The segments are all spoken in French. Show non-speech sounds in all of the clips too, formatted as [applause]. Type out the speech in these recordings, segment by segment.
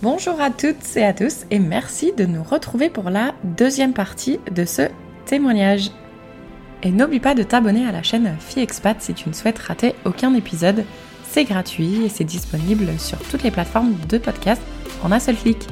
Bonjour à toutes et à tous et merci de nous retrouver pour la deuxième partie de ce témoignage. Et n'oublie pas de t'abonner à la chaîne Fille Expat si tu ne souhaites rater aucun épisode. C'est gratuit et c'est disponible sur toutes les plateformes de podcast en un seul clic.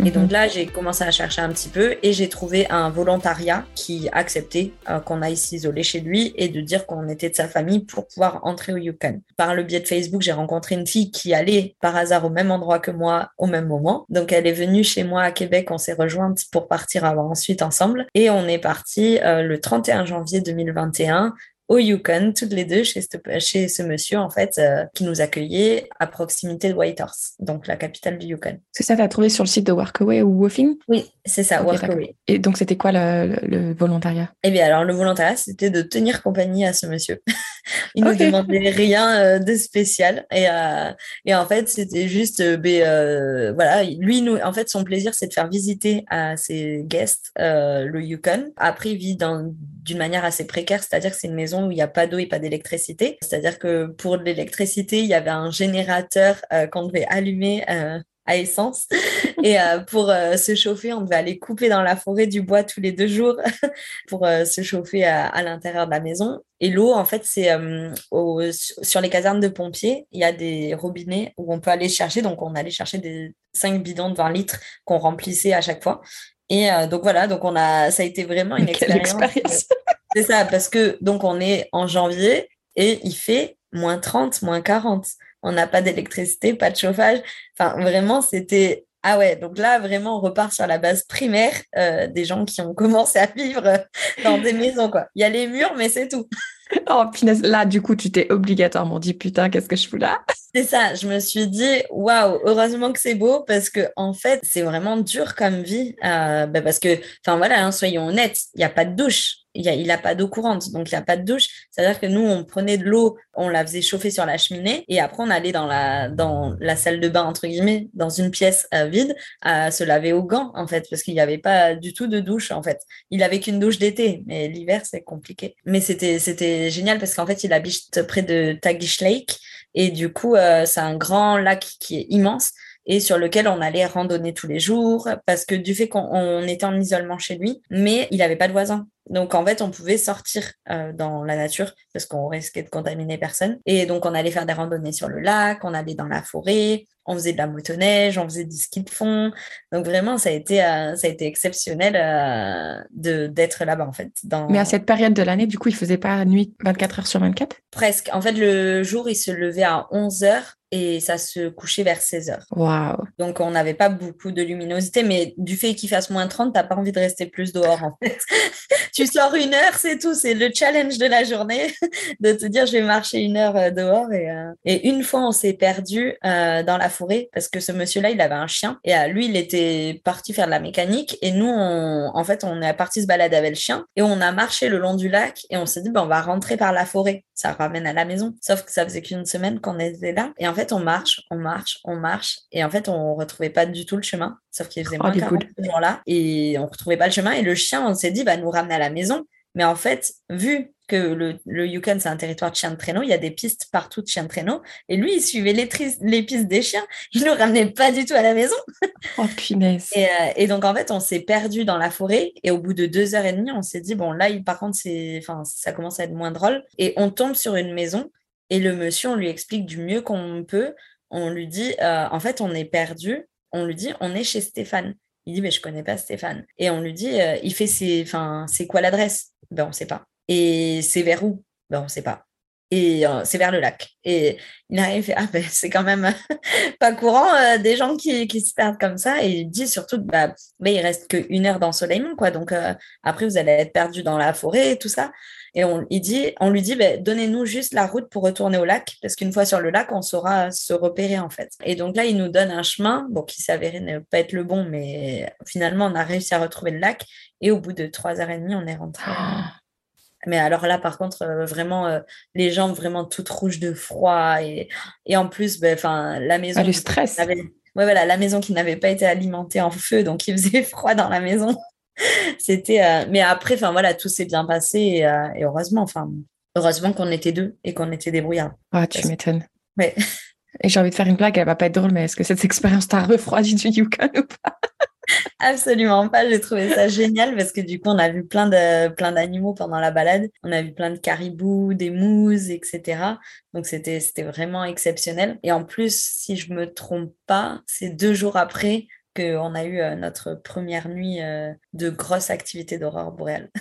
Et donc mhm. là, j'ai commencé à chercher un petit peu et j'ai trouvé un volontariat qui acceptait euh, qu'on aille s'isoler chez lui et de dire qu'on était de sa famille pour pouvoir entrer au Yukon. Par le biais de Facebook, j'ai rencontré une fille qui allait par hasard au même endroit que moi au même moment. Donc elle est venue chez moi à Québec, on s'est rejointes pour partir ensuite ensemble et on est parti euh, le 31 janvier 2021 au Yukon, toutes les deux, chez ce, chez ce monsieur, en fait, euh, qui nous accueillait à proximité de Whitehorse, donc la capitale du Yukon. C'est ça, tu as trouvé sur le site de Workaway ou Woofing? Oui, c'est ça, Workaway. Et donc, c'était quoi le, volontariat? Eh bien, alors, le volontariat, c'était de tenir compagnie à ce monsieur. [laughs] Il ne nous demandait rien euh, de spécial. Et, euh, et en fait, c'était juste, ben, voilà, lui, nous, en fait, son plaisir, c'est de faire visiter à ses guests le Yukon. Après, il vit d'une manière assez précaire, c'est-à-dire que c'est une maison où il n'y a pas d'eau et pas d'électricité. C'est-à-dire que pour l'électricité, il y avait un générateur euh, qu'on devait allumer euh, à essence. Et euh, pour se chauffer, on devait aller couper dans la forêt du bois tous les deux jours [laughs] pour se chauffer à, l'intérieur de la maison. Et l'eau, en fait, c'est sur les casernes de pompiers, il y a des robinets où on peut aller chercher. Donc, on allait chercher des 5 bidons de 20 litres qu'on remplissait à chaque fois. Et donc voilà, donc on a, ça a été vraiment une expérience. C'est ça, parce que donc on est en janvier et il fait moins 30, moins 40. On n'a pas d'électricité, pas de chauffage. Enfin, vraiment, c'était. Ah ouais, donc là, vraiment, on repart sur la base primaire euh, des gens qui ont commencé à vivre dans des maisons, quoi. Il y a les murs, mais c'est tout. [laughs] Oh, punaise, là, du coup, tu t'es obligatoirement dit, putain, qu'est-ce que je fous là? [laughs] C'est ça, je me suis dit, waouh, heureusement que c'est beau, parce que en fait, c'est vraiment dur comme vie, euh, bah, parce que, enfin voilà, hein, soyons honnêtes, il n'y a pas de douche il n'a a pas d'eau courante, donc il a pas de douche. C'est-à-dire que nous, on prenait de l'eau, on la faisait chauffer sur la cheminée, et après, on allait dans la, dans la salle de bain, entre guillemets, dans une pièce euh, vide, à se laver aux gants, en fait, parce qu'il n'y avait pas du tout de douche, en fait. Il avait qu'une douche d'été, mais l'hiver, c'est compliqué. Mais c'était, c'était génial parce qu'en fait, il habite près de Tagish Lake, et du coup, euh, c'est un grand lac qui est immense et sur lequel on allait randonner tous les jours parce que du fait qu'on était en isolement chez lui, mais il n'avait pas de voisins. Donc en fait, on pouvait sortir euh, dans la nature parce qu'on risquait de contaminer personne. Et donc on allait faire des randonnées sur le lac, on allait dans la forêt, on faisait de la motoneige, on faisait du ski de fond. Donc vraiment, ça a été, euh, ça a été exceptionnel euh, de d'être là-bas en fait. Dans... Mais à cette période de l'année, du coup, il faisait pas nuit 24 heures sur 24 Presque. En fait, le jour, il se levait à 11 heures et ça se couchait vers 16 heures. Waouh. Donc on n'avait pas beaucoup de luminosité, mais du fait qu'il fasse moins 30, t'as pas envie de rester plus dehors en fait. Tu sors une heure, c'est tout, c'est le challenge de la journée [laughs] de te dire je vais marcher une heure euh, dehors et, euh, et une fois on s'est perdu euh, dans la forêt parce que ce monsieur-là il avait un chien et lui il était parti faire de la mécanique et nous on, en fait on est parti se balader avec le chien et on a marché le long du lac et on s'est dit ben on va rentrer par la forêt, ça ramène à la maison. Sauf que ça faisait qu'une semaine qu'on était là et en fait on marche, on marche, on marche, et en fait, on retrouvait pas du tout le chemin, sauf qu'il faisait oh, moins oh, ce jour-là, et on retrouvait pas le chemin, et le chien, on s'est dit, va nous ramener à la maison. Mais en fait, vu que le, le Yukon, c'est un territoire de chiens de traîneau, il y a des pistes partout de chiens de traîneau. Et lui, il suivait les, les pistes des chiens. Il nous ramenait pas du tout à la maison. [laughs] Oh, punaise. Et, euh, et donc, en fait, on s'est perdu dans la forêt. Et au bout de deux heures et demie, on s'est dit, bon, là, il, par contre, c'est, enfin, ça commence à être moins drôle. Et on tombe sur une maison et le monsieur, on lui explique du mieux qu'on peut. On lui dit, euh, en fait, on est perdu. On lui dit, on est chez Stéphane. Il dit, mais je connais pas Stéphane. Et on lui dit, euh, il fait ses, enfin, c'est quoi l'adresse? Ben, on sait pas. Et c'est vers où? Ben, on sait pas. Et euh, c'est vers le lac. Et il arrive, ah ben, c'est quand même [laughs] pas courant des gens qui, qui, se perdent comme ça. Et il dit surtout bah, mais il reste qu'une heure d'ensoleillement, quoi. Donc après, vous allez être perdu dans la forêt et tout ça. Et on, il dit, on lui dit, ben, donnez-nous juste la route pour retourner au lac, parce qu'une fois sur le lac, on saura se repérer en fait. Et donc là, il nous donne un chemin, bon, qui s'avérait ne pas être le bon, mais finalement, on a réussi à retrouver le lac. Et au bout de trois heures et demie, on est rentré. Ah. [gasps] Mais alors là, par contre, euh, vraiment, euh, les jambes vraiment toutes rouges de froid. Et, et en plus, ben, enfin la maison. Ah, le stress. ouais, voilà, la maison qui n'avait pas été alimentée en feu, donc il faisait [laughs] froid dans la maison. C'était, euh, mais après, enfin voilà, tout s'est bien passé et, euh, heureusement, enfin, heureusement qu'on était deux et qu'on était débrouillards. Ah, tu m'étonnes. Ouais. Et j'ai envie de faire une blague, elle va pas être drôle, mais est-ce que cette expérience t'a refroidi du Yukon ou pas? [laughs] Absolument pas, j'ai trouvé ça génial parce que du coup, on a vu plein de plein d'animaux pendant la balade. On a vu plein de caribous, des mouses, etc. Donc c'était c'était vraiment exceptionnel. Et en plus, si je me trompe pas, c'est deux jours après qu'on a eu euh, notre première nuit euh, de grosse activité d'aurore boréale. [laughs]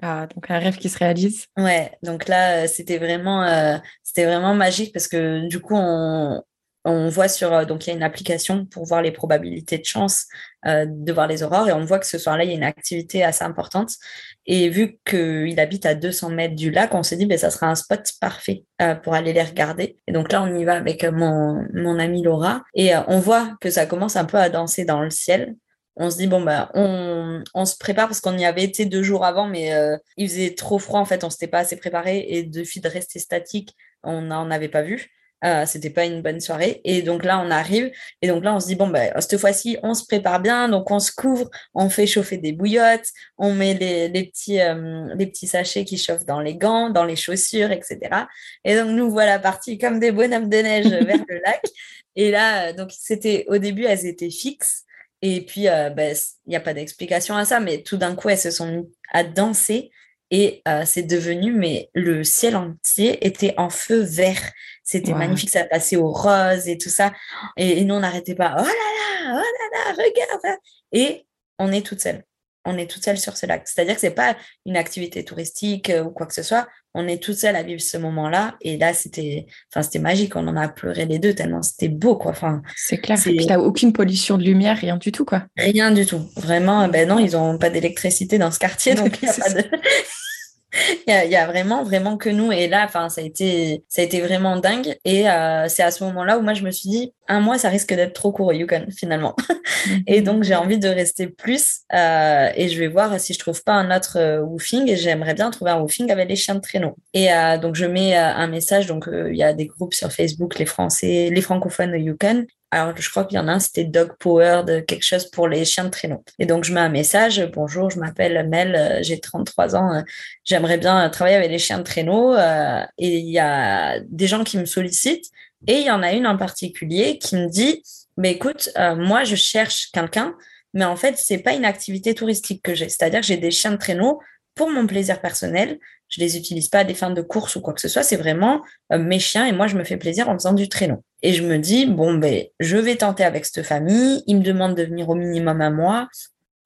Ah, donc un rêve qui se réalise. Ouais, donc là, euh, c'était vraiment, c'était vraiment magique parce que du coup, on, on voit sur, euh, donc il y a une application pour voir les probabilités de chance euh, de voir les aurores et on voit que ce soir-là, il y a une activité assez importante. Et vu qu'il habite à 200 mètres du lac, on s'est dit, ben, ça sera un spot parfait euh, pour aller les regarder. Et donc là, on y va avec mon, mon amie Laura et on voit que ça commence un peu à danser dans le ciel. On se dit, bon, ben, on, on se prépare parce qu'on y avait été deux jours avant, mais il faisait trop froid, en fait, on s'était pas assez préparé et de de rester statique, on n'en avait pas vu. Euh, c'était pas une bonne soirée. Et donc là, on arrive. Et donc là, on se dit, bon, ben, cette fois-ci, on se prépare bien. Donc, on se couvre, on fait chauffer des bouillottes, on met les, les petits, euh, les petits sachets qui chauffent dans les gants, dans les chaussures, etc. Et donc, nous voilà partis comme des bonhommes de neige [laughs] vers le lac. Et là, donc, c'était au début, elles étaient fixes. Et puis, euh, ben, il n'y a pas d'explication à ça, mais tout d'un coup, elles se sont mis à danser et c'est devenu, mais le ciel entier était en feu vert. C'était magnifique, ça passait au rose et tout ça. Et, nous, on n'arrêtait pas. Oh là là, oh là là, regarde. Et on est toute seule. On est toute seule sur ce lac. C'est-à-dire que c'est pas une activité touristique euh, ou quoi que ce soit. On est toute seule à vivre ce moment-là. Et là, c'était, enfin, c'était magique. On en a pleuré les deux tellement c'était beau, quoi. Enfin, c'est clair. Et puis, t'as aucune pollution de lumière, rien du tout, quoi. Rien du tout. Vraiment, ben non, ils ont pas d'électricité dans ce quartier, [laughs] donc il n'y a pas de. [laughs] [laughs] il, y a, vraiment, vraiment que nous. Et là, enfin, ça a été, ça a été vraiment dingue. Et euh, c'est à ce moment-là où moi, je me suis dit, un mois, ça risque d'être trop court au Yukon, finalement. [laughs] et donc, j'ai envie de rester plus. Euh, et je vais voir si je trouve pas un autre euh, woofing. Et j'aimerais bien trouver un woofing avec les chiens de traîneau. Et donc, je mets un message. Donc, il y a des groupes sur Facebook, les Français, les francophones au Yukon alors je crois qu'il y en a un, c'était Dog Power, de quelque chose pour les chiens de traîneau. Et donc je mets un message, bonjour, je m'appelle Mel, euh, j'ai 33 ans, euh, j'aimerais bien travailler avec les chiens de traîneau. Euh, et il y a des gens qui me sollicitent, et il y en a une en particulier qui me dit, mais écoute, moi je cherche quelqu'un, mais en fait c'est pas une activité touristique que j'ai, c'est-à-dire que j'ai des chiens de traîneau pour mon plaisir personnel. Je les utilise pas à des fins de course ou quoi que ce soit. C'est vraiment euh, mes chiens et moi, je me fais plaisir en faisant du traîneau. Et je me dis, bon, ben, je vais tenter avec cette famille. Ils me demandent de venir au minimum un mois.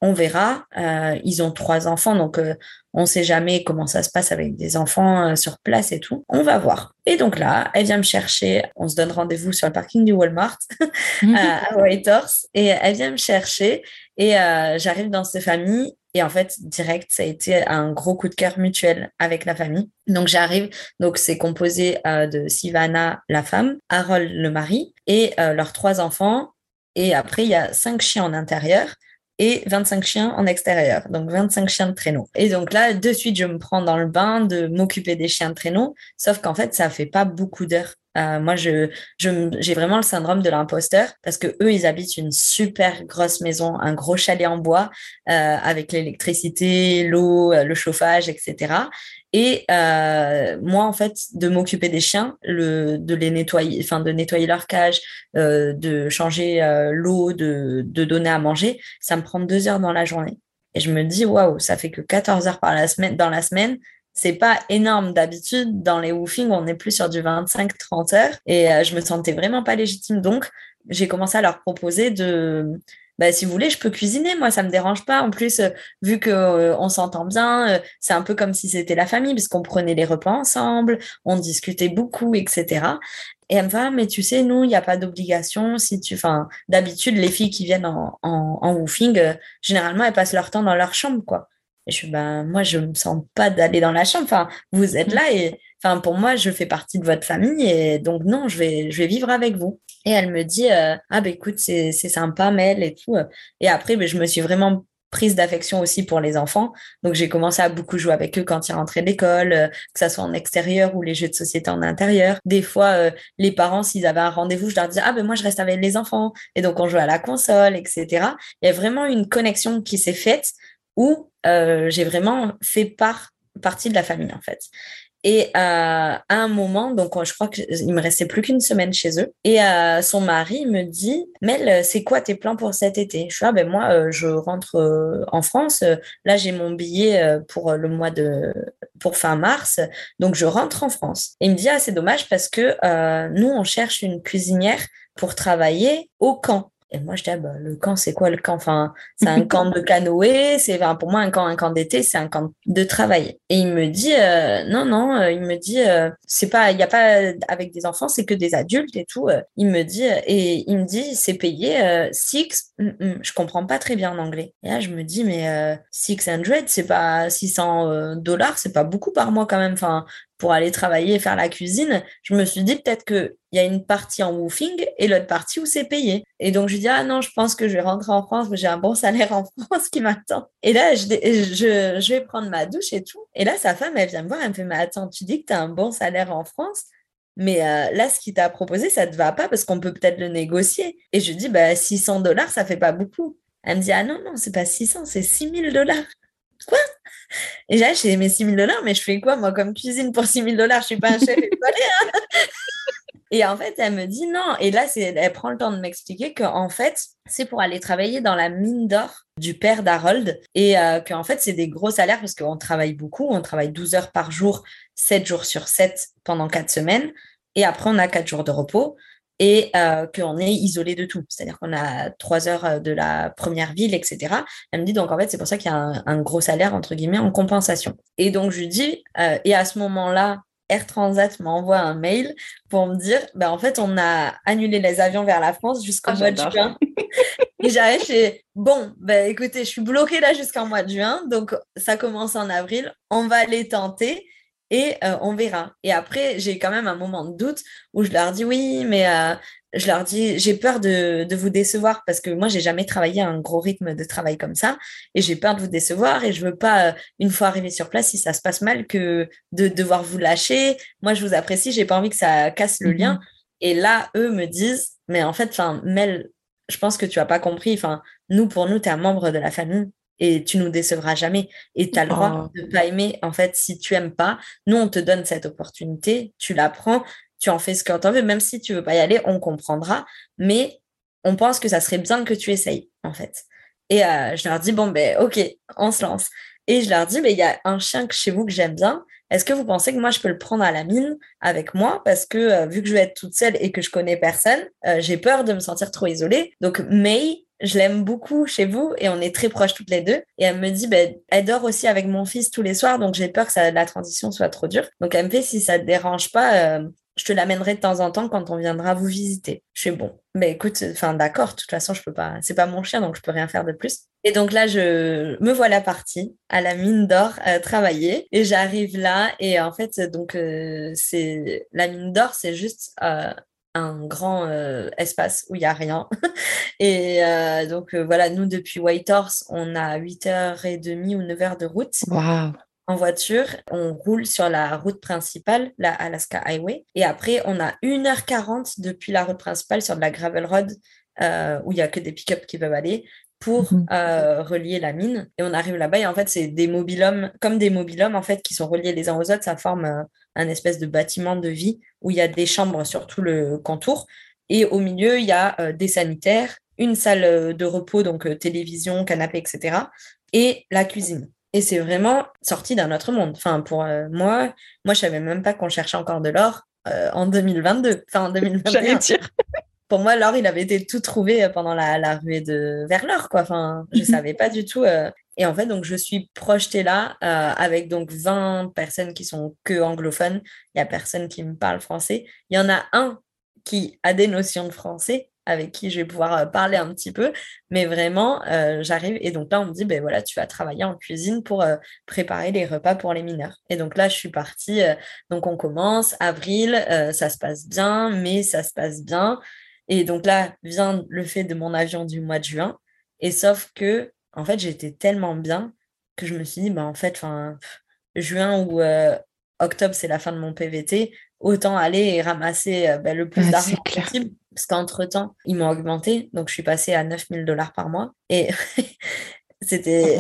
On verra. Euh, ils ont trois enfants, donc euh, on ne sait jamais comment ça se passe avec des enfants sur place et tout. On va voir. Et donc là, elle vient me chercher. On se donne rendez-vous sur le parking du Walmart [laughs] à [laughs] Whitehorse. Et elle vient me chercher. Et j'arrive dans cette famille et en fait, direct, ça a été un gros coup de cœur mutuel avec la famille. Donc j'arrive, donc c'est composé euh, de Sivana, la femme, Harold, le mari, et euh, leurs trois enfants. Et après, il y a cinq chiens en intérieur et 25 chiens en extérieur, donc 25 chiens de traîneau. Et donc là, de suite, je me prends dans le bain de m'occuper des chiens de traîneau, sauf qu'en fait, ça fait pas beaucoup d'heures euh, moi, je, j'ai vraiment le syndrome de l'imposteur parce que eux, ils habitent une super grosse maison, un gros chalet en bois euh, avec l'électricité, l'eau, euh, le chauffage, etc. Et euh, moi, en fait, de m'occuper des chiens, le, de les nettoyer, enfin de nettoyer leur cage, euh, de changer euh, l'eau, de, de donner à manger, ça me prend deux heures dans la journée. Et je me dis, waouh, ça fait que 14 heures par la semaine, dans la semaine c'est pas énorme d'habitude. Dans les woofings, on est plus sur du 25-30 heures. Et euh, je me sentais vraiment pas légitime. Donc, j'ai commencé à leur proposer de, bah, si vous voulez, je peux cuisiner. Moi, ça me dérange pas. En plus, euh, vu que euh, on s'entend bien, c'est un peu comme si c'était la famille, parce qu'on prenait les repas ensemble, on discutait beaucoup, etc. Et elle me va, mais tu sais, nous, il n'y a pas d'obligation. Si tu, enfin, d'habitude, les filles qui viennent en, en, en woofing, généralement, elles passent leur temps dans leur chambre, quoi. Et je suis, ben, moi, je me sens pas d'aller dans la chambre. Enfin, vous êtes là et, enfin, pour moi, je fais partie de votre famille et donc, non, je vais, je vais vivre avec vous. Et elle me dit, euh, ah, ben, écoute, c'est, sympa, Mel et tout. Et après, ben, je me suis vraiment prise d'affection aussi pour les enfants. Donc, j'ai commencé à beaucoup jouer avec eux quand ils rentraient d'école, euh, que ça soit en extérieur ou les jeux de société en intérieur. Des fois, euh, les parents, s'ils avaient un rendez-vous, je leur disais, ah, ben, moi, je reste avec les enfants. Et donc, on jouait à la console, etc. Il y a vraiment une connexion qui s'est faite où euh, j'ai vraiment fait part, partie de la famille en fait. Et à un moment, donc je crois qu'il me restait plus qu'une semaine chez eux. Et son mari me dit, Mel, c'est quoi tes plans pour cet été? Je suis ben moi, je rentre en France. Là, j'ai mon billet pour le mois de pour fin mars, donc je rentre en France. Et il me dit ah c'est dommage parce que nous on cherche une cuisinière pour travailler au camp. Et moi, je dis, ah, bah, le camp, c'est quoi le camp? Enfin, c'est un camp de canoë, c'est pour moi un camp, un camp d'été, c'est un camp de travail. Et il me dit, euh, non, non, euh, il me dit, euh, c'est pas, il n'y a pas avec des enfants, c'est que des adultes et tout. il me dit, et il me dit, c'est payé six, mm, mm, je comprends pas très bien en anglais. Et là, je me dis, mais 600, c'est pas 600 dollars, c'est pas beaucoup par mois quand même. Enfin, pour aller travailler et faire la cuisine, je me suis dit peut-être qu'il y a une partie en woofing et l'autre partie où c'est payé. Et donc, je dis, ah non, je pense que je vais rentrer en France, mais j'ai un bon salaire en [laughs] France qui m'attend. Et là, je, je, vais prendre ma douche et tout. Et là, sa femme, elle vient me voir, elle me fait, mais attends, tu dis que tu as un bon salaire en France mais euh, là, ce qu'il t'a proposé, ça te va pas parce qu'on peut peut-être le négocier. Et je dis, bah, 600 dollars, ça fait pas beaucoup. Elle me dit, ah non, non, c'est pas 600, c'est 6000 dollars. Quoi? Et j'ai j'ai mes 6 000 dollars, mais je fais quoi, moi, comme cuisine pour 6 000 dollars? Je suis pas un chef étoilé. Hein [laughs] et en fait, elle me dit non. Et là, elle prend le temps de m'expliquer qu'en fait, c'est pour aller travailler dans la mine d'or du père d'Harold. Et euh, qu'en fait, c'est des gros salaires parce qu'on travaille beaucoup. On travaille 12 heures par jour, 7 jours sur 7 pendant 4 semaines. Et après, on a 4 jours de repos et euh, qu'on est isolé de tout. C'est-à-dire qu'on a trois heures euh, de la première ville, etc. Elle me dit donc en fait c'est pour ça qu'il y a un, gros salaire entre guillemets en compensation. Et donc je lui dis euh, et à ce moment-là Air Transat m'envoie un mail pour me dire ben en fait on a annulé les avions vers la France jusqu'au ah, mois de juin. et j'arrive chez bon ben écoutez je suis bloquée là jusqu'en mois de juin donc ça commence en avril on va les tenter et euh, on verra. Et après, j'ai quand même un moment de doute où je leur dis oui, mais euh, je leur dis j'ai peur de, vous décevoir parce que moi, j'ai jamais travaillé un gros rythme de travail comme ça et j'ai peur de vous décevoir et je veux pas, euh, une fois arrivé sur place, si ça se passe mal, que de devoir vous lâcher. Moi, je vous apprécie, j'ai pas envie que ça casse le lien. Mhm. Et là, eux me disent, mais en fait, enfin, Mel, je pense que tu as pas compris. Enfin, nous, pour nous, tu es un membre de la famille et tu nous décevras jamais. Et tu as le droit oh. de ne pas aimer. En fait, si tu aimes pas, nous, on te donne cette opportunité, tu la prends, tu en fais ce que tu veux, même si tu veux pas y aller, on comprendra. Mais on pense que ça serait bien que tu essayes, en fait. Et euh, je leur dis, bon, ben, ok, on se lance. Et je leur dis, mais il y a un chien chez vous que j'aime bien. Est-ce que vous pensez que moi, je peux le prendre à la mine avec moi? Parce que euh, vu que je vais être toute seule et que je connais personne, euh, j'ai peur de me sentir trop isolée. Donc, May, je l'aime beaucoup chez vous et on est très proches toutes les deux. Et elle me dit, ben, elle dort aussi avec mon fils tous les soirs, donc j'ai peur que la transition soit trop dure. Donc elle me fait, si ça te dérange pas, euh, je te l'amènerai de temps en temps quand on viendra vous visiter. Je suis bon. Mais écoute, enfin d'accord, de toute façon, je peux pas, c'est pas mon chien, donc je peux rien faire de plus. Et donc là, je me voilà partie à la mine d'or à travailler et j'arrive là et en fait, donc euh, c'est la mine d'or, c'est juste euh, un grand euh, espace où il n'y a rien. [laughs] et euh, donc euh, voilà, nous depuis Whitehorse, on a 8h30 ou 9h de route. En voiture, on roule sur la route principale, la Alaska Highway. Et après, on a 1h40 depuis la route principale sur de la gravel road où il n'y a que des pick-up qui peuvent aller pour mhm. relier la mine. Et on arrive là-bas et en fait, c'est des mobilhommes, comme des mobilhommes en fait, qui sont reliés les uns aux autres. Ça forme un espèce de bâtiment de vie où il y a des chambres sur tout le contour. Et au milieu, il y a euh, des sanitaires, une salle euh, de repos, donc euh, télévision, canapé, etc. Et la cuisine. Et c'est vraiment sorti d'un autre monde. Enfin, pour moi, moi, je savais même pas qu'on cherchait encore de l'or en 2022. Enfin, en 2021. Pour moi, l'or, il avait été tout trouvé pendant la, la ruée de vers l'or, quoi. Enfin, je savais pas du tout. Et en fait, donc, je suis projetée là euh, avec donc 20 personnes qui sont que anglophones. Il n'y a personne qui me parle français. Il y en a un qui a des notions de français avec qui je vais pouvoir euh, parler un petit peu. Mais vraiment, euh, j'arrive et donc là, on me dit, ben voilà, tu vas travailler en cuisine pour préparer les repas pour les mineurs. Et donc là, je suis partie. donc on commence, avril, ça se passe bien, mai, ça se passe bien. Et donc là vient le fait de mon avion du mois de juin. Et sauf que en fait, j'étais tellement bien que je me suis dit, bah, en fait, juin ou euh, octobre, c'est la fin de mon PVT, autant aller et ramasser euh, bah, le plus d'argent possible. Parce qu'entre-temps, ils m'ont augmenté, donc je suis passée à 9000 dollars par mois. Et [laughs] C'était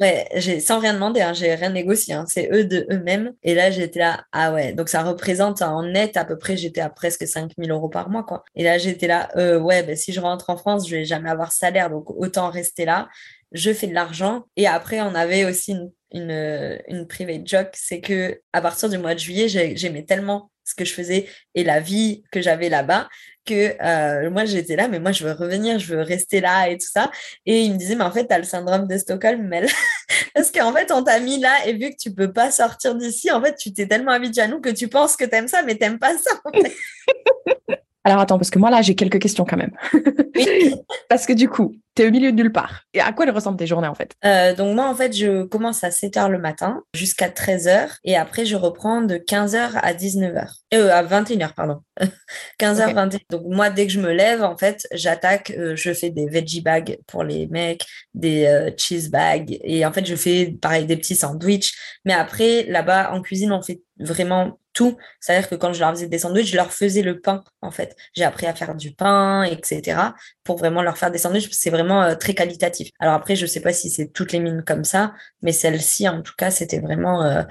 ouais, j'ai sans rien demander, hein, j'ai rien négocié, hein, c'est eux de eux-mêmes. Et là, j'étais là, ah ouais, donc ça représente en net à peu près, j'étais à presque 5000 euros par mois, quoi. Et là, j'étais là, euh, ouais, ben, si je rentre en France, je vais jamais avoir salaire, donc autant rester là. Je fais de l'argent. Et après, on avait aussi une, une, une private joke, c'est que à partir du mois de juillet, j'aimais tellement ce que je faisais et la vie que j'avais là-bas que euh, moi j'étais là mais moi je veux revenir je veux rester là et tout ça. Et il me disait mais en fait tu as le syndrome de Stockholm Mel [laughs] parce qu'en fait on t'a mis là et vu que tu peux pas sortir d'ici en fait tu t'es tellement habitué à nous que tu penses que tu aimes ça mais t'aimes pas ça [laughs] Alors attends, parce que moi là, j'ai quelques questions quand même. [laughs] parce que du coup, tu es au milieu de nulle part. Et à quoi elles ressemblent tes journées en fait? Euh, Donc moi en fait, je commence à 7h le matin jusqu'à 13h et après je reprends de 15h à 19h. Euh, à 21h, pardon. [laughs] 15h, 21h. Donc moi, dès que je me lève, en fait, j'attaque, euh, je fais des veggie bags pour les mecs, des euh, cheese bags et en fait, je fais pareil des petits sandwichs. Mais après, là-bas, en cuisine, on fait vraiment tout. C'est-à-dire que quand je leur faisais des sandwichs, je leur faisais le pain, en fait. J'ai appris à faire du pain, etc. pour vraiment leur faire des sandwichs. C'est vraiment euh, très qualitatif. Alors après, je sais pas si c'est toutes les mines comme ça, mais celle-ci, en tout cas, c'était vraiment... Euh,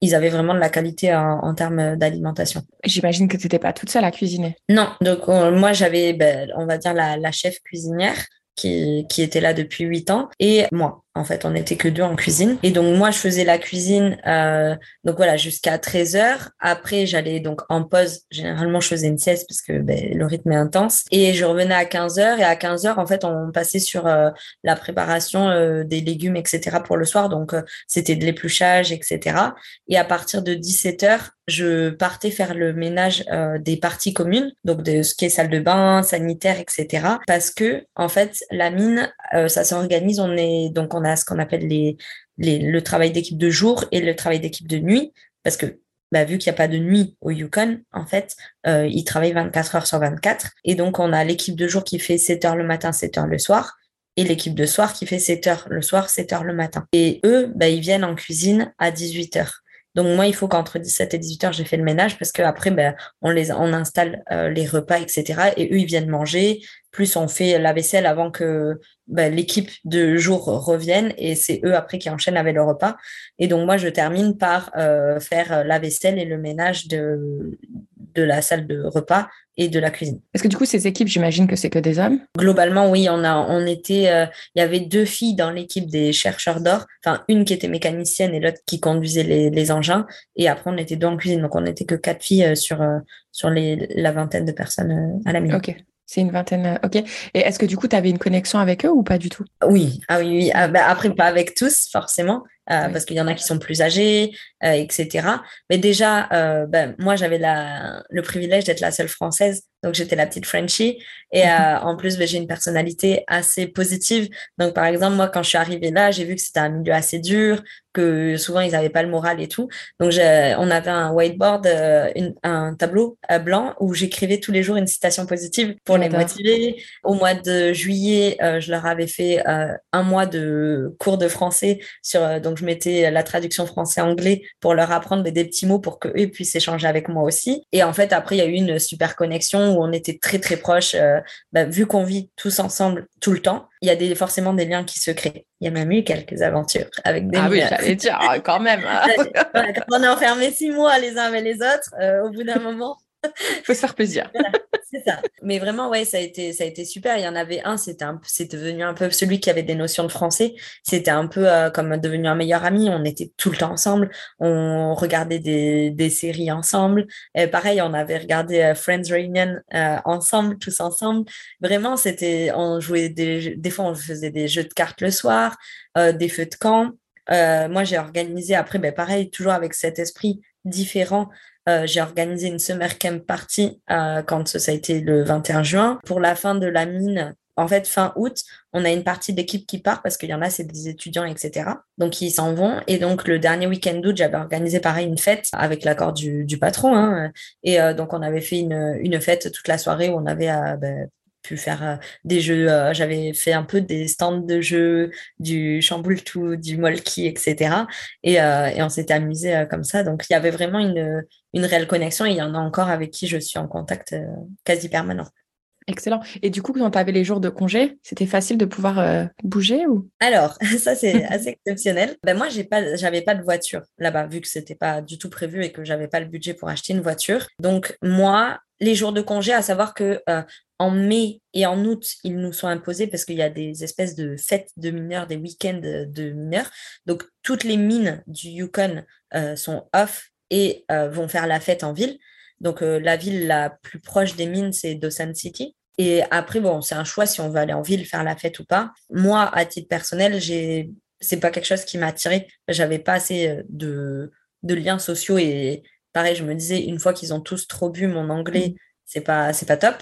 ils avaient vraiment de la qualité en, termes d'alimentation. J'imagine que tu n'étais pas toute seule à cuisiner. Non, donc moi j'avais, ben, on va dire, la, la chef cuisinière qui, qui était là depuis huit ans et moi. En fait, on n'était que deux en cuisine. Et donc, moi, je faisais la cuisine, euh, donc voilà, jusqu'à 13 heures. Après, j'allais donc en pause. Généralement, je faisais une sieste parce que ben, le rythme est intense. Et je revenais à 15 heures. Et à 15 heures, en fait, on passait sur euh, la préparation euh, des légumes, etc. pour le soir. Donc, euh, c'était de l'épluchage, etc. Et à partir de 17 heures, je partais faire le ménage euh, des parties communes, donc de ce qui est salle de bain, sanitaire, etc. Parce que, en fait, la mine, ça s'organise. On est donc on a ce qu'on appelle les, le travail d'équipe de jour et le travail d'équipe de nuit, parce que bah, vu qu'il n'y a pas de nuit au Yukon, en fait, euh, ils travaillent 24 heures sur 24. Et donc, on a l'équipe de jour qui fait 7 heures le matin, 7 heures le soir, et l'équipe de soir qui fait 7 heures le soir, 7 heures le matin. Et eux, bah, ils viennent en cuisine à 18 heures. Donc moi, il faut qu'entre 17 et 18 heures, j'ai fait le ménage parce qu'après, ben, on, les, on installe euh, les repas, etc. Et eux, ils viennent manger. Plus on fait la vaisselle avant que ben, l'équipe de jour revienne. Et c'est eux après qui enchaînent avec le repas. Et donc moi, je termine par euh, faire la vaisselle et le ménage de, de la salle de repas et de la cuisine. Est-ce que du coup, ces équipes, j'imagine que c'est que des hommes? Globalement, oui. On, a, on était, euh, il y avait deux filles dans l'équipe des chercheurs d'or. Enfin, une qui était mécanicienne et l'autre qui conduisait les, les, engins. Et après, on était deux en cuisine. Donc, on n'était que quatre filles euh, sur, euh, sur les, la vingtaine de personnes à la mine. Ok. C'est une vingtaine, ok. Et est-ce que du coup, tu avais une connexion avec eux ou pas du tout? Oui, ah oui, oui. Ah, bah, après, pas avec tous, forcément, euh, parce qu'il y en a qui sont plus âgés, euh, etc. Mais déjà, euh, ben, moi, j'avais le privilège d'être la seule française, donc j'étais la petite Frenchie. Et mhm. en plus, ben, j'ai une personnalité assez positive. Donc, par exemple, moi, quand je suis arrivée là, j'ai vu que c'était un milieu assez dur, que souvent ils n'avaient pas le moral et tout. Donc, on avait un whiteboard, un tableau blanc où j'écrivais tous les jours une citation positive pour les motiver. Au mois de juillet, je leur avais fait un mois de cours de français sur donc je mettais la traduction français-anglais pour leur apprendre des, petits mots pour qu'eux puissent échanger avec moi aussi. Et en fait, après, il y a eu une super connexion où on était très, très proches. Euh, bah, vu qu'on vit tous ensemble tout le temps, il y a des, forcément des liens qui se créent. Il y a même eu quelques aventures avec des Ah oui, j'allais dire, quand même. [laughs] quand on est enfermés six mois les uns avec les autres, euh, au bout d'un moment, il faut se faire plaisir. Mais vraiment, ouais, ça a été, ça a été super. Il y en avait un, c'était un, c'était devenu un peu celui qui avait des notions de français. C'était un peu euh, comme devenu un meilleur ami. On était tout le temps ensemble. On regardait des, des séries ensemble. Et pareil, on avait regardé euh, Friends Reunion euh, ensemble, tous ensemble. Vraiment, c'était, on jouait des, des fois, on faisait des jeux de cartes le soir, des feux de camp. moi, j'ai organisé après, ben, pareil, toujours avec cet esprit différent euh, j'ai organisé une summer camp party euh, quand ça a été le 21 juin. Pour la fin de la mine, en fait, fin août, on a une partie d'équipe qui part parce qu'il y en a, c'est des étudiants, etc. Donc, ils s'en vont. Et donc, le dernier week-end d'août, j'avais organisé pareil une fête avec l'accord du, patron. Hein. Et euh, donc, on avait fait une, une, fête toute la soirée où on avait ben, pu faire euh, des jeux. Euh, j'avais fait un peu des stands de jeux, du chamboule tout, du molki, etc. Et, euh, et on s'était amusé comme ça. Donc il y avait vraiment une, une réelle connexion et il y en a encore avec qui je suis en contact quasi permanent. Excellent. Et du coup, quand tu avais les jours de congé, c'était facile de pouvoir euh, bouger ou? Alors, [laughs] ça c'est [laughs] assez exceptionnel. Ben moi, j'ai pas, j'avais pas de voiture là-bas vu que c'était pas du tout prévu et que j'avais pas le budget pour acheter une voiture. Donc moi, les jours de congé, à savoir que euh, en mai et en août, ils nous sont imposés parce qu'il y a des espèces de fêtes de mineurs, des week-ends de mineurs. Donc toutes les mines du Yukon euh, sont off et vont faire la fête en ville. Donc, euh, la ville la plus proche des mines, c'est Dawson City. Et après, bon, c'est un choix si on veut aller en ville faire la fête ou pas. Moi, à titre personnel, c'est pas quelque chose qui m'a attiré. J'avais pas assez euh, de, de liens sociaux et pareil, je me disais, une fois qu'ils ont tous trop bu mon anglais, mm. c'est pas, c'est pas top.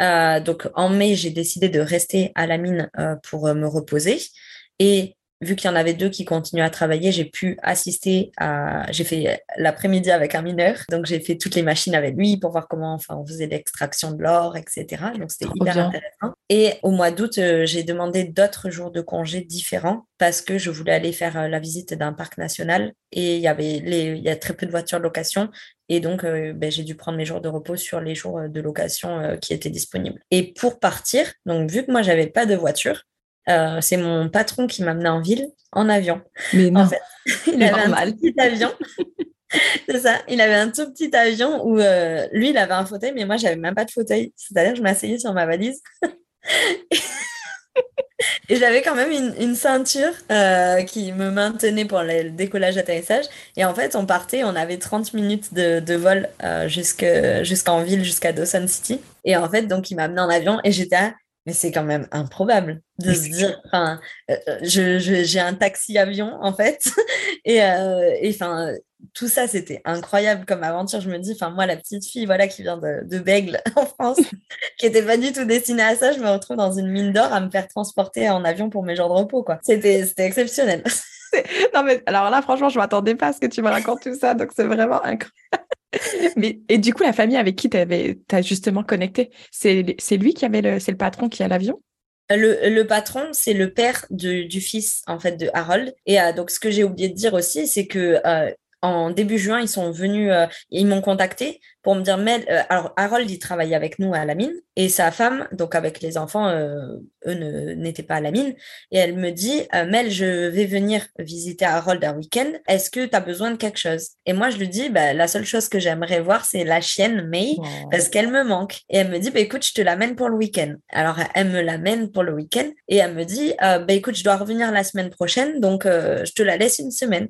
Euh, donc, en mai, j'ai décidé de rester à la mine pour me reposer. Et vu qu'il y en avait deux qui continuaient à travailler, j'ai pu assister à. J'ai fait l'après-midi avec un mineur, donc j'ai fait toutes les machines avec lui pour voir comment enfin, on faisait l'extraction de l'or, etc. Donc c'était hyper intéressant. Et au mois d'août, euh, j'ai demandé d'autres jours de congés différents parce que je voulais aller faire euh, la visite d'un parc national et il y avait les, il y a très peu de voitures de location et donc euh, ben, j'ai dû prendre mes jours de repos sur les jours de location qui étaient disponibles. Et pour partir, donc vu que moi j'avais pas de voiture, euh, c'est mon patron qui m'a amené en ville en avion. Mais non, en fait, [laughs] il avait un tout petit avion. [laughs] c'est ça, il avait un tout petit avion où euh, lui, il avait un fauteuil, mais moi, j'avais même pas de fauteuil. C'est-à-dire, je m'asseyais sur ma valise. [laughs] Et j'avais quand même une, ceinture euh, qui me maintenait pour le décollage atterrissage. Et en fait, on partait, on avait 30 minutes de, vol jusqu'en ville, jusqu'à Dawson City. Et en fait, donc, il m'a amené en avion et j'étais à mais c'est quand même improbable de se dire, enfin, euh, euh, je, j'ai un taxi-avion en fait, [laughs] et, euh, enfin, tout ça c'était incroyable comme aventure. Je me dis, enfin, moi, la petite fille, voilà, qui vient de, de Bègle [laughs] en France, [laughs] qui n'était pas du tout destinée à ça, je me retrouve dans une mine d'or à me faire transporter en avion pour mes jours de repos, quoi. C'était, c'était exceptionnel. non mais alors là, franchement, je m'attendais pas à ce que tu me racontes tout ça, donc c'est vraiment incroyable. [laughs] Et du coup, la famille avec qui tu as justement connecté, c'est lui qui avait le, le patron qui a l'avion? Le, le, patron, c'est le père du fils en fait de Harold. Et euh, donc, ce que j'ai oublié de dire aussi, c'est que euh, en début juin, ils sont venus, euh, ils m'ont contacté pour me dire, Mel, euh, alors Harold, il travaillait avec nous à la mine et sa femme, donc avec les enfants, euh, eux n'étaient pas à la mine. Et elle me dit, Mel, je vais venir visiter Harold un week-end. Est-ce que tu as besoin de quelque chose? Et moi, je lui dis, bah, la seule chose que j'aimerais voir, c'est la chienne May parce qu'elle me manque. Et elle me dit, bah, écoute, je te l'amène pour le week-end. Alors, elle me l'amène pour le week-end et elle me dit, bah, écoute, je dois revenir la semaine prochaine, donc je te la laisse une semaine.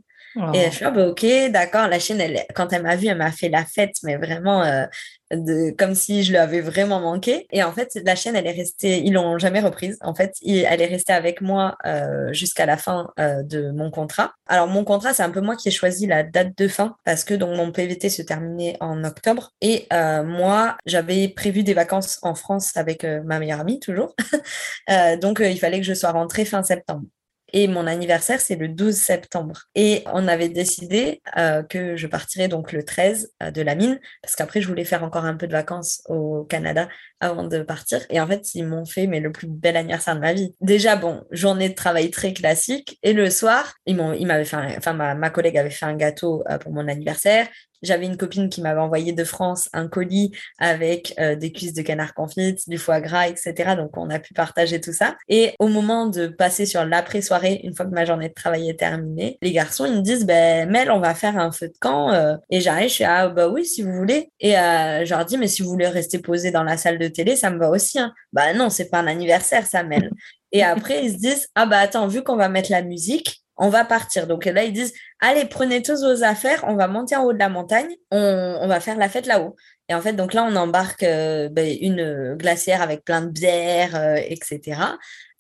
Et je suis bah, ok, d'accord. La chienne, elle, quand elle m'a vue, elle m'a fait la fête, mais vraiment euh, de, comme si je l'avais vraiment manqué. Et en fait, la chaîne, elle est restée, ils l'ont jamais reprise. En fait, elle est restée avec moi euh, jusqu'à la fin euh, de mon contrat. Alors, mon contrat, c'est un peu moi qui ai choisi la date de fin parce que donc mon PVT se terminait en octobre. Et moi, j'avais prévu des vacances en France avec ma meilleure amie, toujours. [laughs] donc, il fallait que je sois rentrée fin septembre. Et mon anniversaire, c'est le 12 septembre. Et on avait décidé euh, que je partirais donc le 13 euh, de la mine, parce qu'après, je voulais faire encore un peu de vacances au Canada avant de partir. Et en fait, ils m'ont fait mais le plus bel anniversaire de ma vie. Déjà, bon, journée de travail très classique. Et le soir, ils m'ont, ils m'avaient fait, enfin, ma, ma, collègue avait fait un gâteau euh, pour mon anniversaire. J'avais une copine qui m'avait envoyé de France un colis avec euh, des cuisses de canard confites, du foie gras, etc. Donc, on a pu partager tout ça. Et au moment de passer sur l'après-soirée, une fois que ma journée de travail est terminée, les garçons, ils me disent, ben, Mel, on va faire un feu de camp. Euh. Et j'arrive, je suis, ah, bah oui, si vous voulez. Et euh, je leur dis, mais si vous voulez rester posé dans la salle de télé, ça me va aussi. Hein. Bah non, c'est pas un anniversaire, ça, Mel. Et après, ils se disent, ah bah attends, vu qu'on va mettre la musique, on va partir. Donc là, ils disent, allez, prenez tous vos affaires, on va monter en haut de la montagne, on, va faire la fête là-haut. Et en fait, donc là, on embarque euh, ben, une glacière avec plein de bières, euh, etc.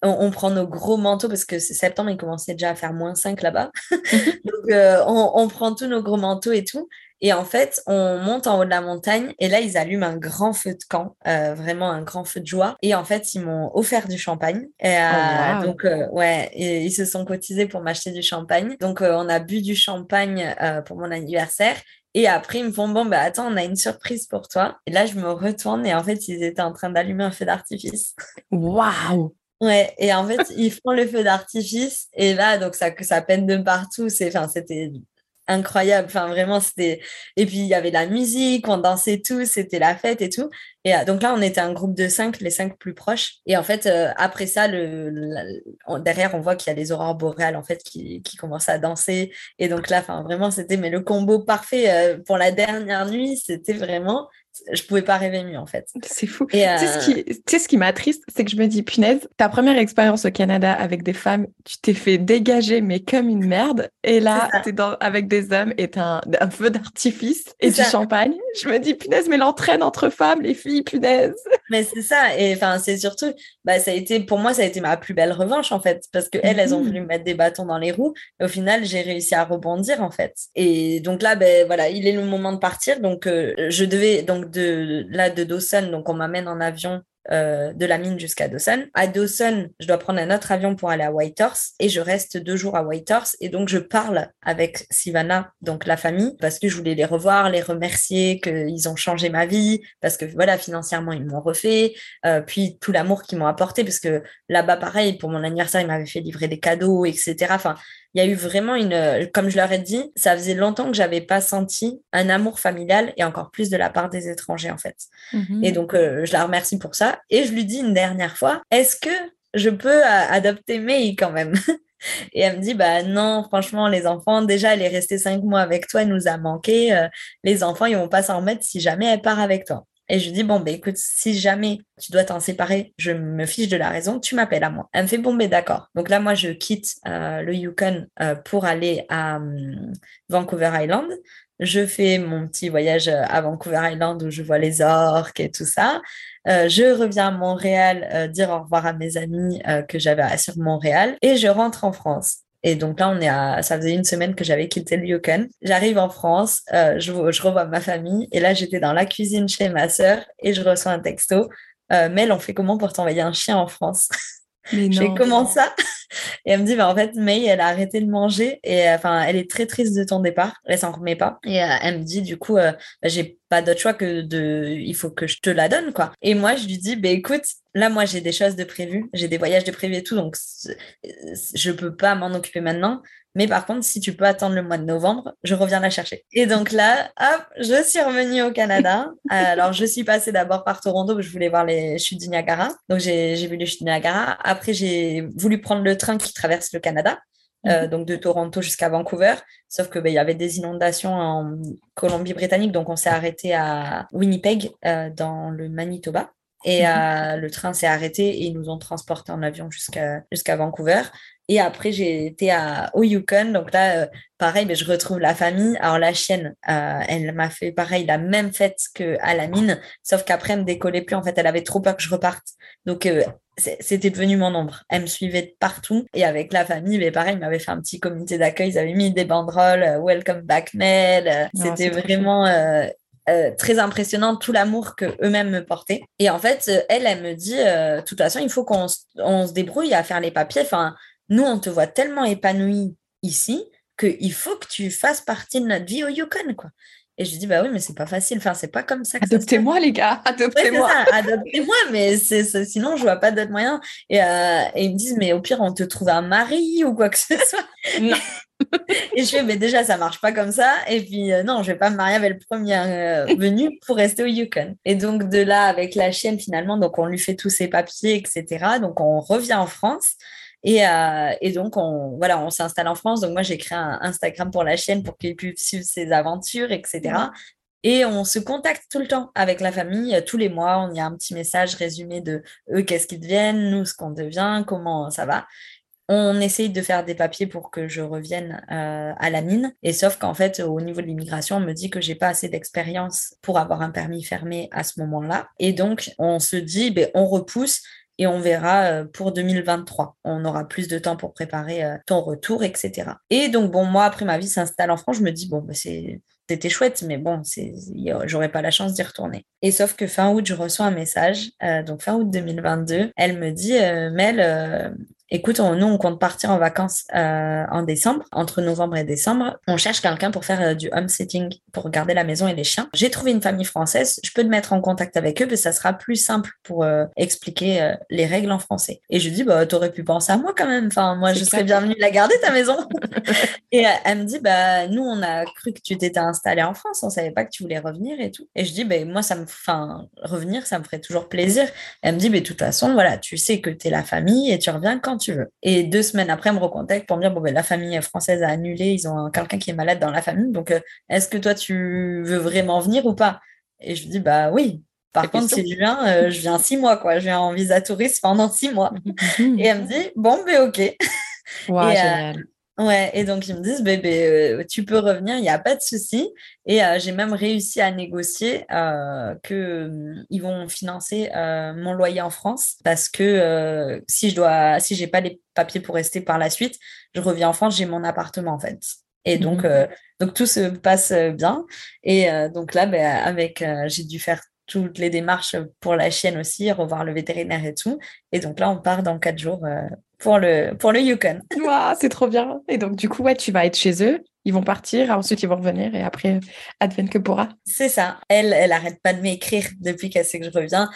On, prend nos gros manteaux parce que c'est septembre, il commençait déjà à faire moins 5 là-bas. [laughs] donc, euh, on, prend tous nos gros manteaux et tout. Et en fait, on monte en haut de la montagne et là, ils allument un grand feu de camp, euh, vraiment un grand feu de joie. Et en fait, ils m'ont offert du champagne. Et, euh, oh, Donc, euh, ouais, ils se sont cotisés pour m'acheter du champagne. Donc, on a bu du champagne pour mon anniversaire. Et après, ils me font, bon, bah attends, on a une surprise pour toi. Et là, je me retourne et en fait, ils étaient en train d'allumer un feu d'artifice. Waouh Ouais, et en fait, ils font le feu d'artifice et là, donc ça, ça peine de partout. C'est, enfin, c'était incroyable. Enfin, vraiment, c'était. Et puis, il y avait la musique, on dansait tous, c'était la fête et tout. Et donc là, on était un groupe de cinq, les cinq plus proches. Et en fait, après ça, le, derrière, on voit qu'il y a les aurores boréales en fait qui, qui commencent à danser. Et donc là, enfin vraiment, c'était mais le combo parfait pour la dernière nuit. C'était vraiment je pouvais pas rêver mieux en fait. C'est fou. Et tu, sais ce qui, tu sais ce qui m'attriste, c'est que je me dis, punaise, ta première expérience au Canada avec des femmes, tu t'es fait dégager mais comme une merde. Et là, tu es dans, avec des hommes et t'as un, un feu d'artifice et du champagne. Je me dis, punaise, mais l'entraîne entre femmes, les filles, punaise. [laughs] Mais c'est ça. Et enfin, c'est surtout, bah, ça a été, pour moi, ça a été ma plus belle revanche en fait. Parce que elles, elles ont voulu mettre des bâtons dans les roues. Et au final, j'ai réussi à rebondir en fait. Et donc là, ben voilà, il est le moment de partir. Donc, euh, je devais, donc de là de Dawson, donc on m'amène en avion euh, de la mine jusqu'à Dawson. À Dawson, je dois prendre un autre avion pour aller à Whitehorse et je reste deux jours à Whitehorse et donc je parle avec Sivana, donc la famille, parce que je voulais les revoir, les remercier qu'ils ont changé ma vie, parce que voilà, financièrement, ils m'ont refait, euh, puis tout l'amour qu'ils m'ont apporté, parce que là-bas, pareil, pour mon anniversaire, ils m'avaient fait livrer des cadeaux, etc. Enfin, il y a eu vraiment une, euh, comme je leur ai dit, ça faisait longtemps que j'avais pas senti un amour familial et encore plus de la part des étrangers en fait. Mhm. Et donc euh, je la remercie pour ça et je lui dis une dernière fois, est-ce que je peux euh, adopter May quand même? [laughs] Et elle me dit, bah non, franchement, les enfants, déjà, elle est restée cinq mois avec toi, elle nous a manqué. les enfants, ils vont pas s'en remettre si jamais elle part avec toi. Et je lui dis, bon, ben écoute, si jamais tu dois t'en séparer, je me fiche de la raison, tu m'appelles à moi. Elle me fait, bon, ben d'accord. Donc là, moi, je quitte euh, le Yukon euh, pour aller à hum, Vancouver Island. Je fais mon petit voyage euh, à Vancouver Island où je vois les orques et tout ça. je reviens à Montréal dire au revoir à mes amis que j'avais sur Montréal et je rentre en France. Et donc là, on est à, ça faisait une semaine que j'avais quitté le Yukon. J'arrive en France, euh, je, je, revois ma famille. Et là, j'étais dans la cuisine chez ma sœur et je reçois un texto. Euh, Mel, on fait comment pour t'envoyer un chien en France? J'ai [laughs] comment ça? [laughs] Et elle me dit, bah, en fait, May, elle a arrêté de manger et enfin, elle est très triste de ton départ. Elle s'en remet pas. Et euh, elle me dit, du coup, euh, bah, j'ai pas d'autre choix que de, il faut que je te la donne, quoi. Et moi, je lui dis, bah, écoute, là, moi, j'ai des choses de prévues, j'ai des voyages de prévus et tout, donc je peux pas m'en occuper maintenant. Mais par contre, si tu peux attendre le mois de novembre, je reviens la chercher. Et donc là, hop, je suis revenue au Canada. [laughs] Alors, je suis passée d'abord par Toronto, je voulais voir les chutes du Niagara. Donc, j'ai vu les chutes du Niagara. Après, j'ai voulu prendre le train qui traverse le Canada. Euh, mhm. donc de Toronto jusqu'à Vancouver. Sauf que ben, il y avait des inondations en Colombie-Britannique, donc on s'est arrêté à Winnipeg, euh, dans le Manitoba. Et mhm. euh, le train s'est arrêté et ils nous ont transportés en avion jusqu'à jusqu'à Vancouver. Et après, j'ai été à, au Yukon. Donc là, euh, pareil, mais je retrouve la famille. Alors la chienne, euh, elle m'a fait pareil, la même fête qu'à la mine, sauf qu'après, elle me décollait plus. En fait, elle avait trop peur que je reparte. Donc, euh, c'était devenu mon ombre. Elle me suivait partout. Et avec la famille, mais pareil, ils m'avaient fait un petit comité d'accueil. Ils avaient mis des banderoles, Welcome back Mel. C'était vraiment... très impressionnant tout l'amour que eux-mêmes me portaient. Et en fait, elle, elle me dit, de toute façon, il faut qu'on se débrouille à faire les papiers. Enfin, nous, on te voit tellement épanoui ici qu'il faut que tu fasses partie de notre vie au Yukon, quoi. Et je dis, bah oui, mais c'est pas facile. Enfin, c'est pas comme ça que Adoptez-moi, les gars. Adoptez-moi. Adoptez-moi, mais c'est, sinon, je vois pas d'autres moyens. Et, euh, et, ils me disent, mais au pire, on te trouve un mari ou quoi que ce soit. non. [laughs] [laughs] et je fais, mais déjà, ça marche pas comme ça. Et puis, euh, non, je vais pas me marier avec le premier euh, venu pour rester au Yukon. Et donc, de là, avec la chienne, finalement, donc on lui fait tous ses papiers, etc. Donc, on revient en France. Et, euh, et, donc, on, voilà, on s'installe en France. Donc, moi, j'ai créé un Instagram pour la chaîne pour qu'il puisse suivre ses aventures, etc. Et on se contacte tout le temps avec la famille. Tous les mois, on y a un petit message résumé de eux, qu'est-ce qu'ils deviennent, nous, ce qu'on devient, comment ça va. On essaye de faire des papiers pour que je revienne euh, à la mine. Et sauf qu'en fait, au niveau de l'immigration, on me dit que j'ai pas assez d'expérience pour avoir un permis fermé à ce moment-là. Et donc, on se dit, ben, on repousse et on verra euh, pour 2023. On aura plus de temps pour préparer euh, ton retour, etc. Et donc, bon, moi, après ma vie s'installe en France, je me dis, bon, bah, c'était chouette, mais bon, j'aurais pas la chance d'y retourner. Et sauf que fin août, je reçois un message, donc fin août 2022, elle me dit, Mel, écoute, nous, on compte partir en vacances en décembre, entre novembre et décembre. On cherche quelqu'un pour faire du home sitting, pour garder la maison et les chiens. J'ai trouvé une famille française, je peux te mettre en contact avec eux, mais ça sera plus simple pour expliquer les règles en français. Et je dis, bah, t'aurais pu penser à moi quand même. Enfin, moi, je serais bienvenue la garder, ta maison. [laughs] [laughs] et elle me dit, bah, nous, on a cru que tu t'étais installée en France, on savait pas que tu voulais revenir et tout. Et je dis, bah, moi, ça me, enfin, revenir, ça me ferait toujours plaisir. Elle me dit, mais de toute façon, voilà, tu sais que tu es la famille et tu reviens quand tu veux. Et deux semaines après, elle me recontacte pour me dire, bon, ben, la famille française a annulé, ils ont quelqu'un qui est malade dans la famille, donc euh, est-ce que toi, tu veux vraiment venir ou pas? Et je dis, bah oui, par contre, si je viens, euh, je viens six mois, quoi. Je viens en visa touriste pendant six mois. [laughs] et elle me dit, bon, ben ok. Wow, génial. Ouais, et donc ils me disent, bébé, euh, tu peux revenir, il n'y a pas de souci. Et euh, j'ai même réussi à négocier euh, qu'ils ils vont financer mon loyer en France parce que si je dois, si j'ai pas les papiers pour rester par la suite, je reviens en France, j'ai mon appartement en fait. Et donc, mmh donc tout se passe bien. Et donc là, ben, avec, j'ai dû faire toutes les démarches pour la chienne aussi, revoir le vétérinaire et tout. Et donc là, on part dans quatre jours pour le, pour le Yukon. [laughs] c'est trop bien. Et donc, du coup, ouais, tu vas être chez eux. Ils vont partir, ensuite ils vont revenir et après, advienne que pourra. C'est ça. Elle, elle arrête pas de m'écrire depuis qu'elle sait que je reviens.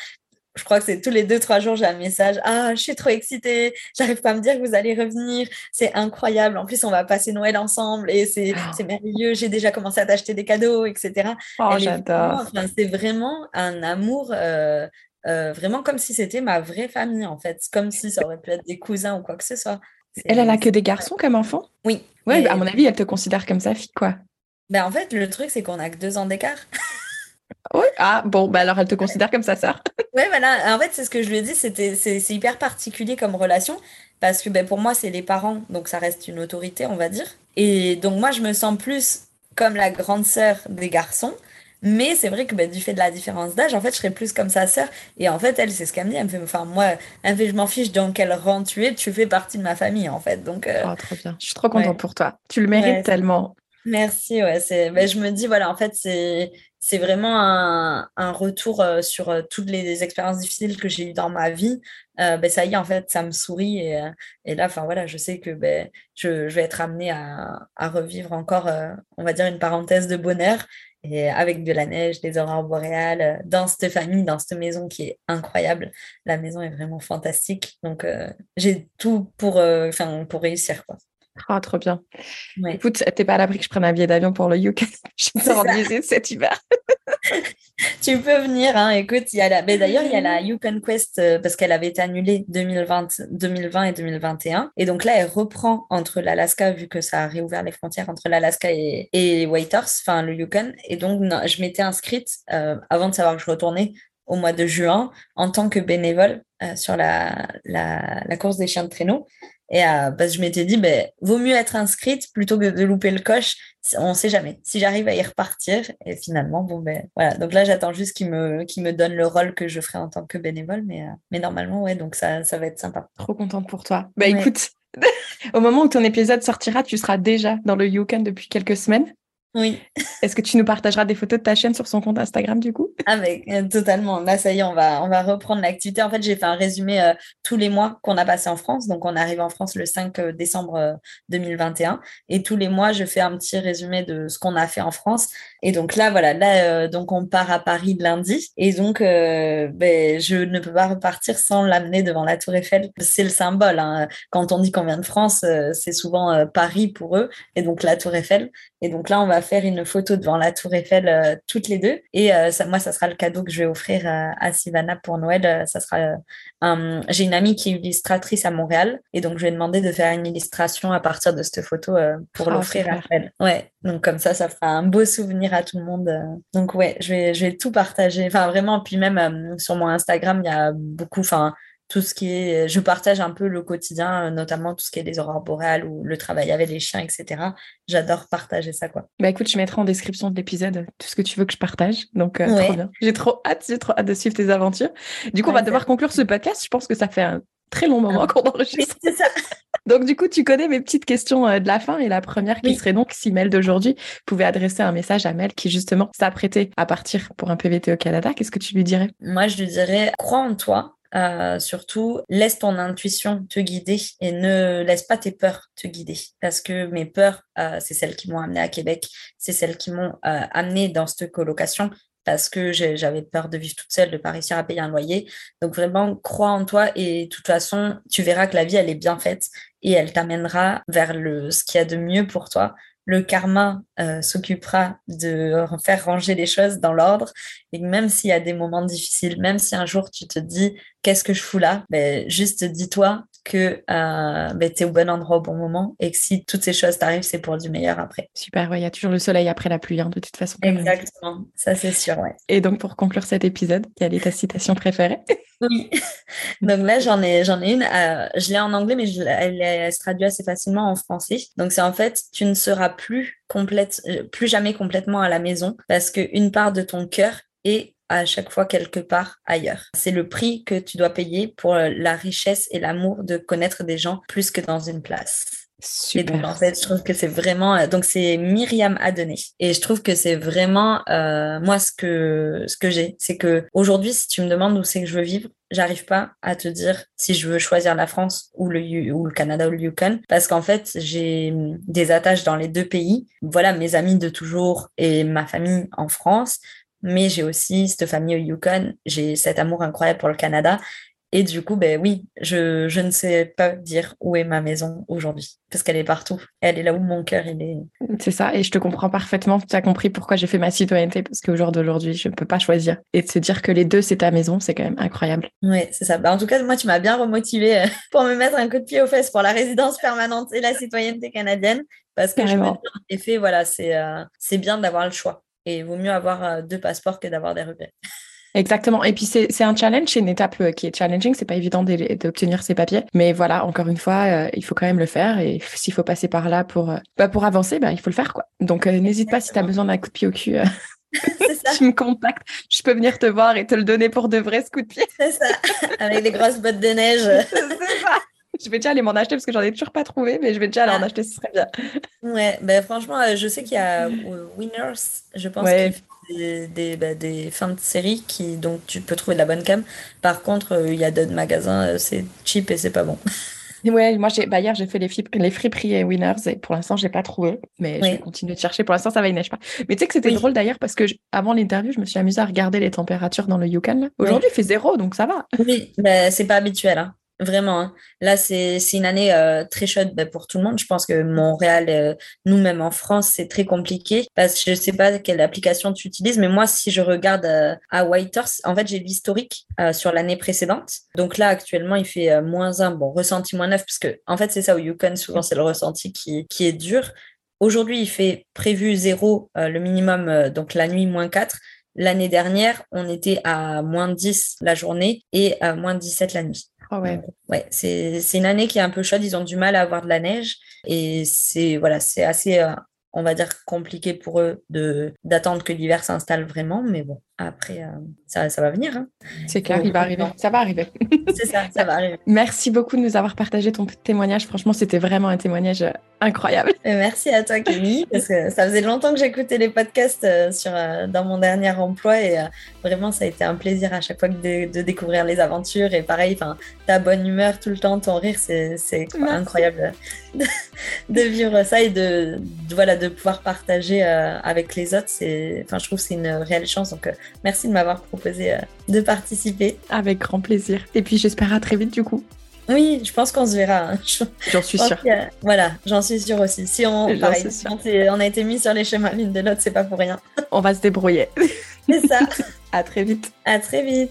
Je crois que c'est tous les deux, trois jours, j'ai un message. Ah, je suis trop excitée. J'arrive pas à me dire que vous allez revenir. C'est incroyable. En plus, on va passer Noël ensemble et c'est oh. merveilleux. J'ai déjà commencé à t'acheter des cadeaux, etc. Oh, j'adore. c'est vraiment un amour euh, euh, vraiment comme si c'était ma vraie famille, en fait. Comme si ça aurait pu être des cousins ou quoi que ce soit. Elle, elle a que des garçons comme enfant Oui. Ouais, à mon avis, elle te considère comme sa fille, quoi. Ben, en fait, le truc, c'est qu'on a que deux ans d'écart. [laughs] oui, ah bon, bah alors elle te considère comme sa sœur. [laughs] oui, voilà. En fait, c'est ce que je lui ai dit, c'est hyper particulier comme relation parce que ben, pour moi, c'est les parents, donc ça reste une autorité, on va dire. Et donc, moi, je me sens plus comme la grande sœur des garçons. Mais c'est vrai que bah, du fait de la différence d'âge, en fait, je serais plus comme sa sœur. Et en fait, elle, c'est ce qu'elle me dit. Elle me fait, enfin, moi, elle fait, je m'en fiche dans quel rang tu es, tu fais partie de ma famille, en fait. Donc, euh, oh, trop bien. Je suis trop contente pour toi. Tu le mérites tellement. Merci, ouais. C'est, ben, je me dis, voilà, en fait, c'est, c'est vraiment un, un retour euh, sur euh, toutes les, expériences difficiles que j'ai eues dans ma vie. ben, ça y est, en fait, ça me sourit. Et, et là, enfin, voilà, je sais que ben, je, je vais être amenée à, à revivre encore, on va dire, une parenthèse de bonheur et avec de la neige, des aurores boréales, euh, dans cette famille, dans cette maison qui est incroyable. La maison est vraiment fantastique. Donc, euh, j'ai tout pour, euh, pour réussir. Quoi. Ah, trop bien. Écoute, t'es pas à l'abri que je prenne un billet d'avion pour le UK. [laughs] je me visite cet hiver. [laughs] tu peux venir. Hein. Écoute, il y a la... d'ailleurs, il y a la Yukon Quest euh, parce qu'elle avait été annulée 2020, 2020 et 2021. Et donc là, elle reprend entre l'Alaska, vu que ça a réouvert les frontières entre l'Alaska et, et Whitehorse, enfin le Yukon. Et donc, je m'étais inscrite euh, avant de savoir que je retournais au mois de juin en tant que bénévole euh, sur la, la, la, course des chiens de traîneau. Et euh, parce que je m'étais dit, ben, vaut mieux être inscrite plutôt que de louper le coche. On ne sait jamais. Si j'arrive à y repartir, et finalement, bon, ben voilà. Donc là, j'attends juste qu'il me, qu'il me donne le rôle que je ferai en tant que bénévole. Mais, euh, mais normalement, ouais, donc ça, ça va être sympa. Trop contente pour toi. Bah écoute, [laughs] au moment où ton épisode sortira, tu seras déjà dans le Yukon depuis quelques semaines. Oui. Est-ce que tu nous partageras des photos de ta chaîne sur son compte Instagram du coup? Avec euh, totalement. Là, ça y est, on va, on va reprendre l'activité. En fait, j'ai fait un résumé euh, tous les mois qu'on a passé en France. Donc, on arrive en France le 5 euh, décembre 2021. Et tous les mois, je fais un petit résumé de ce qu'on a fait en France. Et donc là, voilà, là, donc on part à Paris lundi. Et donc, ben, je ne peux pas repartir sans l'amener devant la Tour Eiffel. C'est le symbole. Hein. Quand on dit qu'on vient de France, c'est souvent Paris pour eux. Et donc, la Tour Eiffel. Et donc là, on va faire une photo devant la Tour Eiffel euh, toutes les deux. Et euh, ça, moi, ça sera le cadeau que je vais offrir euh, à Sivana pour Noël. Ça sera J'ai une amie qui est illustratrice à Montréal. Et donc, je vais demander de faire une illustration à partir de cette photo pour oh, l'offrir à elle. Ouais. Donc, comme ça, ça fera un beau souvenir à tout le monde. Donc, ouais, je vais, je vais tout partager. Enfin, vraiment. Puis même sur mon Instagram, il y a beaucoup. Enfin, tout ce qui est, je partage un peu le quotidien, notamment tout ce qui est les aurores boréales ou le travail avec les chiens, etc. J'adore partager ça, quoi. Bah écoute, je mettrai en description de l'épisode tout ce que tu veux que je partage. Donc, euh, trop bien. J'ai trop hâte, j'ai trop hâte de suivre tes aventures. Du coup, on va devoir conclure ce podcast. Je pense que ça fait un très long moment ah. qu'on enregistre. C'est ça. [laughs] Donc, du coup, tu connais mes petites questions euh, de la fin. Et la première qui serait donc si Mel d'aujourd'hui pouvait adresser un message à Mel qui, justement, s'apprêtait à partir pour un PVT au Canada, qu'est-ce que tu lui dirais? Moi, je lui dirais crois en toi euh, surtout, laisse ton intuition te guider et ne laisse pas tes peurs te guider. Parce que mes peurs, euh, c'est celles qui m'ont amené à Québec, c'est celles qui m'ont euh, amené dans cette colocation parce que j'avais peur de vivre toute seule, de pas réussir à payer un loyer. Donc vraiment, crois en toi et de toute façon, tu verras que la vie, elle est bien faite et elle t'amènera vers le, ce qu'il y a de mieux pour toi le karma euh, s'occupera de faire ranger les choses dans l'ordre. Et même s'il y a des moments difficiles, même si un jour tu te dis qu'est-ce que je fous là, ben, juste dis-toi que euh, ben, tu es au bon endroit au bon moment et que si toutes ces choses t'arrivent, c'est pour du meilleur après. Super, il y a toujours le soleil après la pluie, hein, de toute façon. Exactement, ça c'est sûr. Ouais. Et donc pour conclure cet épisode, quelle est ta citation préférée? Oui, donc là j'en ai, j'en ai une, euh, je l'ai en anglais, mais elle, elle, se traduit assez facilement en français. Donc c'est en fait, tu ne seras plus complète, euh, plus jamais complètement à la maison parce qu'une part de ton cœur est à chaque fois quelque part ailleurs. C'est le prix que tu dois payer pour euh, la richesse et l'amour de connaître des gens plus que dans une place. Super. Et donc, en fait, je trouve que c'est vraiment. Euh, donc, c'est Myriam Adonné. Et je trouve que c'est vraiment. Euh, moi, ce que, ce que j'ai, c'est que aujourd'hui, si tu me demandes où c'est que je veux vivre, j'arrive pas à te dire si je veux choisir la France ou le, ou le Canada ou le Yukon. Parce qu'en fait, j'ai des attaches dans les deux pays. Voilà, mes amis de toujours et ma famille en France mais j'ai aussi cette famille au Yukon, j'ai cet amour incroyable pour le Canada. Et du coup, ben oui, je, je ne sais pas dire où est ma maison aujourd'hui, parce qu'elle est partout. Elle est là où mon cœur il est. C'est ça, et je te comprends parfaitement. Tu as compris pourquoi j'ai fait ma citoyenneté, parce qu'au jour d'aujourd'hui, je ne peux pas choisir. Et de se dire que les deux, c'est ta maison, c'est quand même incroyable. Oui, c'est ça. Ben, en tout cas, moi, tu m'as bien remotivé euh, [laughs] pour me mettre un coup de pied aux fesses pour la résidence permanente et la citoyenneté canadienne, parce que je me dis, en effet, voilà, c'est euh, c'est bien d'avoir le choix. Et il vaut mieux avoir euh, deux passeports que d'avoir des regrets. [laughs] Exactement. Et puis c'est un challenge, c'est une étape euh, qui est challenging. C'est pas évident d'obtenir ces papiers, mais voilà, encore une fois, euh, il faut quand même le faire. Et s'il faut passer par là pour bah, pour avancer, bah, il faut le faire quoi. Donc n'hésite pas si tu as besoin d'un coup de pied au cul. [laughs] Ça. [laughs] tu me contactes, je peux venir te voir et te le donner pour de vrai ce coup de pied. C'est ça, avec les grosses bottes de neige. c'est ça. [laughs] Je vais déjà aller m'en acheter parce que j'en ai toujours pas trouvé, mais je vais déjà aller en ah. acheter, ce serait bien. [laughs] Ouais, ben franchement, euh, je sais qu'il y a [laughs] Winners, je pense, qui fait des, bah, des, fins de série qui, donc tu peux trouver de la bonne cam. Par contre, euh, il y a d'autres magasins, euh, c'est cheap et c'est pas bon. Ouais, moi, j'ai, bah, hier, j'ai fait les, les friperies et winners et pour l'instant, j'ai pas trouvé. Mais je vais continuer de chercher. Pour l'instant, ça va, il neige pas. Mais tu sais que c'était drôle d'ailleurs parce que avant l'interview, je me suis amusée à regarder les températures dans le Yukon. Aujourd'hui, il fait zéro, donc ça va. Oui, mais c'est pas habituel. Hein. Vraiment. Hein. Là, c'est une année euh, très chaude ben, pour tout le monde. Je pense que Montréal, euh, nous-mêmes en France, c'est très compliqué parce que je ne sais pas quelle application tu utilises, mais moi, si je regarde euh, à Whitehorse, en fait, j'ai l'historique sur l'année précédente. Donc là, actuellement, il fait moins 1, bon, ressenti moins 9, parce que, en fait, c'est ça au Yukon, souvent, c'est le ressenti qui, qui est dur. Aujourd'hui, il fait prévu 0, le minimum, donc la nuit, moins 4. L'année dernière, on était à moins 10 la journée et à moins 17 la nuit. Ah ouais. ouais, c'est une année qui est un peu chaude. Ils ont du mal à avoir de la neige et c'est voilà, c'est assez, euh, on va dire, compliqué pour eux d'attendre que l'hiver s'installe vraiment. Mais bon, après, euh, ça, ça, va venir. Hein. C'est clair, il va arriver. Ça va arriver. [laughs] c'est ça, ça va arriver. Merci beaucoup de nous avoir partagé ton témoignage. Franchement, c'était vraiment un témoignage euh, incroyable. merci à toi, Camille, [laughs] parce que ça faisait longtemps que j'écoutais les podcasts euh, sur, dans mon dernier emploi et vraiment, ça a été un plaisir à chaque fois de, de découvrir les aventures. Et pareil, ta bonne humeur tout le temps, ton rire, c'est incroyable [laughs] de, vivre ça et de, voilà, de pouvoir partager avec les autres. Je trouve que c'est une réelle chance. Donc, Merci de m'avoir proposé euh, de participer. Avec grand plaisir. Et puis j'espère à très vite du coup. Oui, je pense qu'on se verra. Hein. J'en suis sûre. voilà, j'en suis sûre aussi. Si on, on a été mis sur les chemins l'une de l'autre, c'est pas pour rien. On va se débrouiller. C'est ça. [laughs] à très vite. À très vite.